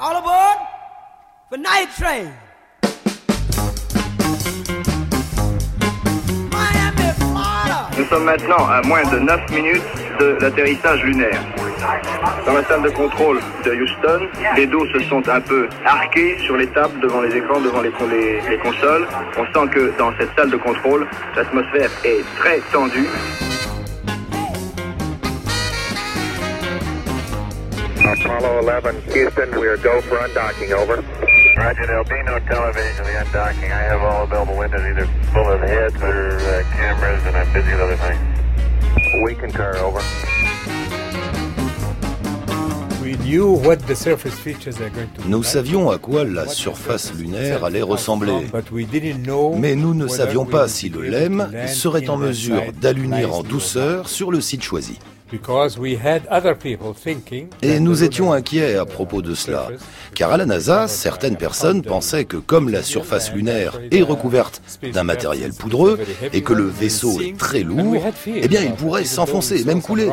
All aboard for night train. Miami. Nous sommes maintenant à moins de 9 minutes de l'atterrissage lunaire. Dans la salle de contrôle de Houston, les dos se sont un peu arqués sur les tables, devant les écrans, devant les, les- les consoles. On sent que dans cette salle de contrôle, l'atmosphère est très tendue. Apollo 11, Houston, we are go for undocking, over. Roger, there'll be no television the undocking. I have all available windows either full of heads or uh, cameras, and I'm busy with other things. We concur, over. We knew what the surface features are going to be Nous like, savions à quoi la surface lunaire allait ressembler. but we didn't know Mais nous ne savions we pas si le LEM serait en mesure d'allunir en douceur sur le site choisi. Et nous étions inquiets à propos de cela, car à la NASA, certaines personnes pensaient que comme la surface lunaire est recouverte d'un matériel poudreux et que le vaisseau est très lourd, eh bien il pourrait s'enfoncer même couler.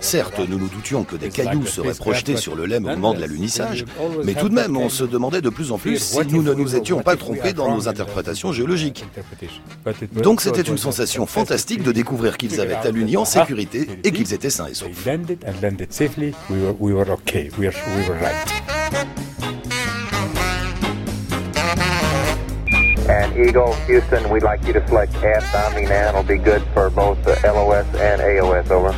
Certes, nous nous doutions que des cailloux seraient projetés sur le LEM au moment de l'alunissage, mais tout de même, on se demandait de plus en plus si nous ne nous étions pas trompés dans nos interprétations géologiques. Donc c'était une sensation fantastique de découvrir qu'ils avaient aluni en sécurité et qu'ils étaient sains et They saufs. landed and landed safely. We were, we were okay. We were, we were right. And Eagle, Houston, we'd like you to select F Omni now. It'll be good for both the LOS and AOS, over.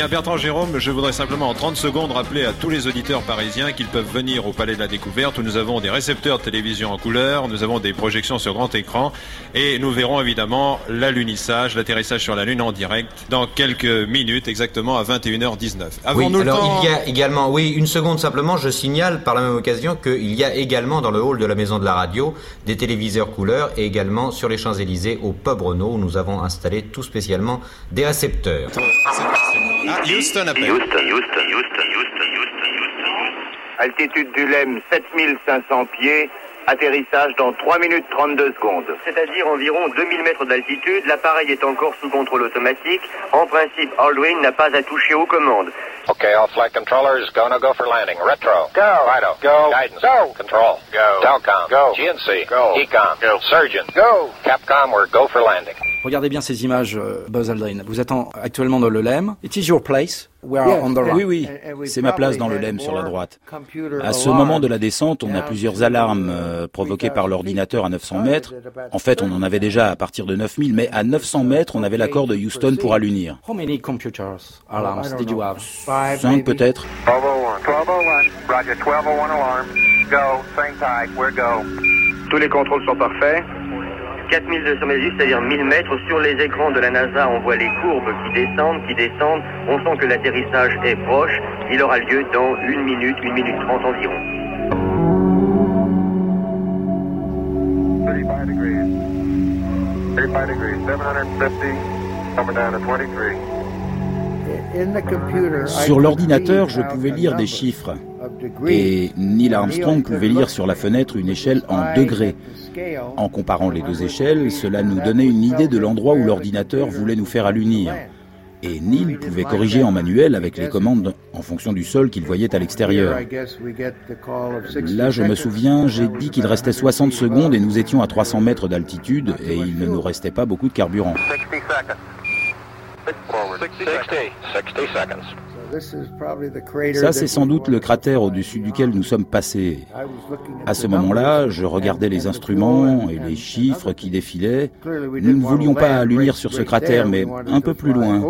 Bien Bertrand Jérôme, je voudrais simplement en 30 secondes rappeler à tous les auditeurs parisiens qu'ils peuvent venir au Palais de la Découverte où nous avons des récepteurs de télévision en couleur, nous avons des projections sur grand écran et nous verrons évidemment l'alunissage, l'atterrissage sur la Lune en direct dans quelques minutes, exactement à 21h19. Oui, le temps il y a également, oui, une seconde simplement, je signale par la même occasion qu'il y a également dans le hall de la maison de la radio des téléviseurs couleurs et également sur les Champs-Élysées au pub Renault où nous avons installé tout spécialement des récepteurs. Ah, Houston appelle. Houston, Houston, Houston, Houston, Houston, Houston. Altitude du LEM 7500 pieds. Atterrissage dans 3 minutes 32 secondes. C'est-à-dire environ 2000 mètres d'altitude. L'appareil est encore sous contrôle automatique. En principe, Aldrin n'a pas à toucher aux commandes. Okay, all flight controllers, go no go for landing. Retro. Go. Fido. Go. Guidance. Go. Control. Go. Telcom. Go. GNC. Go. Ecom. Go. Surgeon. Go. Capcom, we're go for landing. Regardez bien ces images, euh, Buzz Aldrin. Vous êtes en- actuellement dans le LEM. It is your place. Are on the right. Oui, oui, c'est ma place dans le LEM sur la droite. À ce moment de la descente, on a plusieurs alarmes euh, provoquées par l'ordinateur à 900 mètres. En fait, on en avait déjà à partir de 9000, mais à 900 mètres, on avait l'accord de Houston pour allunir. How many computers alarms did you have? Cinq peut-être 1201. 1201. Roger, 1201 alarm. Go. Same type. We're go. Tous les contrôles sont parfaits. 4200 mètres, c'est-à-dire 1000 mètres. Sur les écrans de la NASA, on voit les courbes qui descendent, qui descendent. On sent que l'atterrissage est proche. Il aura lieu dans 1 minute, 1 minute 30 environ. 35 degrees. 35 degrees. 750. Coming down to 23. Sur l'ordinateur, je pouvais lire des chiffres. Et Neil Armstrong pouvait lire sur la fenêtre une échelle en degrés. En comparant les deux échelles, cela nous donnait une idée de l'endroit où l'ordinateur voulait nous faire allunir. Et Neil pouvait corriger en manuel avec les commandes en fonction du sol qu'il voyait à l'extérieur. Là, je me souviens, j'ai dit qu'il restait 60 secondes et nous étions à 300 mètres d'altitude et il ne nous restait pas beaucoup de carburant. 60 seconds. Forward. 60. 60 seconds. Ça, c'est sans doute le cratère au-dessus duquel nous sommes passés. À ce moment-là, je regardais les instruments et les chiffres qui défilaient. Nous ne voulions pas allunir sur ce cratère, mais un peu plus loin.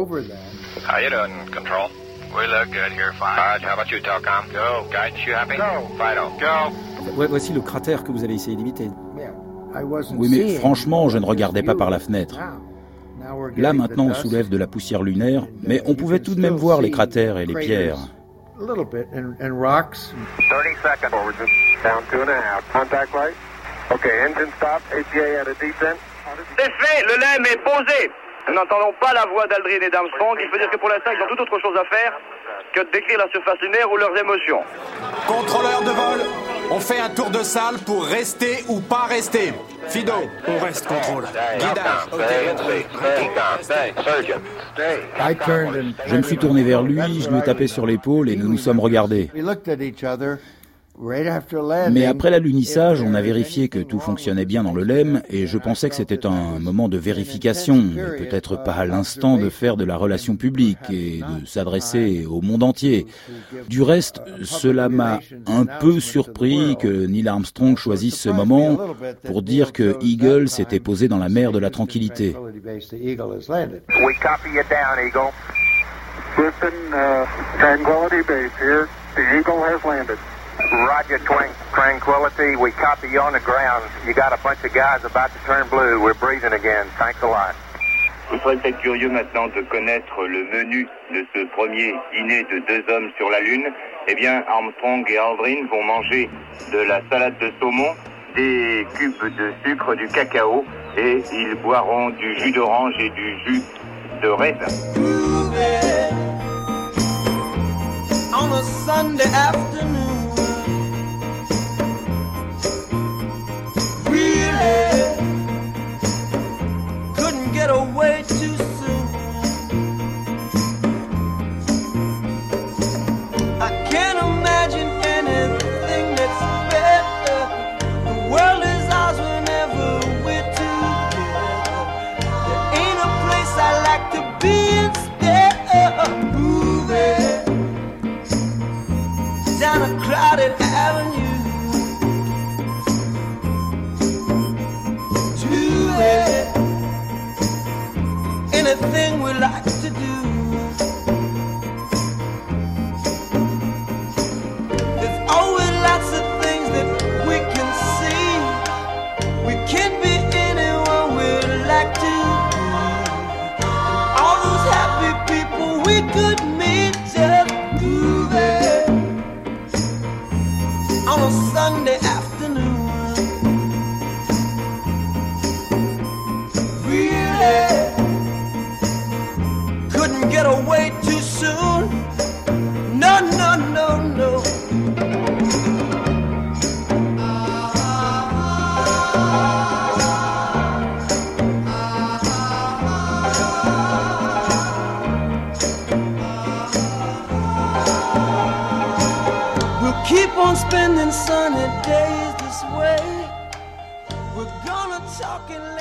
Ouais, voici le cratère que vous avez essayé d'éviter. Oui, mais franchement, je ne regardais pas par la fenêtre. Là, maintenant, on soulève de la poussière lunaire, mais on pouvait tout de même voir les cratères et les pierres. 30 seconds. Forward. Down two and a half. Contact light. Okay, engine stop. APA at a descent. C'est fait, le LEM est posé. Nous n'entendons pas la voix d'Aldrin et d'Armstrong. Il faut dire que pour l'instant, ils ont toute autre chose à faire que de décrire la surface lunaire ou leurs émotions. Contrôleur de vol, On fait un tour de salle pour rester ou pas rester. Fido. On reste contrôle. Je me suis tourné vers lui, je lui ai tapé sur l'épaule et nous nous sommes regardés. Mais après l'alunissage, on a vérifié que tout fonctionnait bien dans le LEM et je pensais que c'était un moment de vérification, peut-être pas à l'instant de faire de la relation publique et de s'adresser au monde entier. Du reste, cela m'a un peu surpris que Neil Armstrong choisisse ce moment pour dire que Eagle s'était posé dans la mer de la tranquillité. Roger, twang, Tranquility. We copy you on the ground. You got a bunch of guys about to turn blue. We're breathing again. Thanks a lot. Vous serez peut-être curieux maintenant de connaître le menu de ce premier dîner de deux hommes sur la Lune. Eh bien, Armstrong et Aldrin vont manger de la salade de saumon, des cubes de sucre, du cacao et ils boiront du jus d'orange et du jus de raisin. On a Sunday afternoon. Anything we like to do. Sunday We'll keep on spending sunny days this way. We're gonna talk and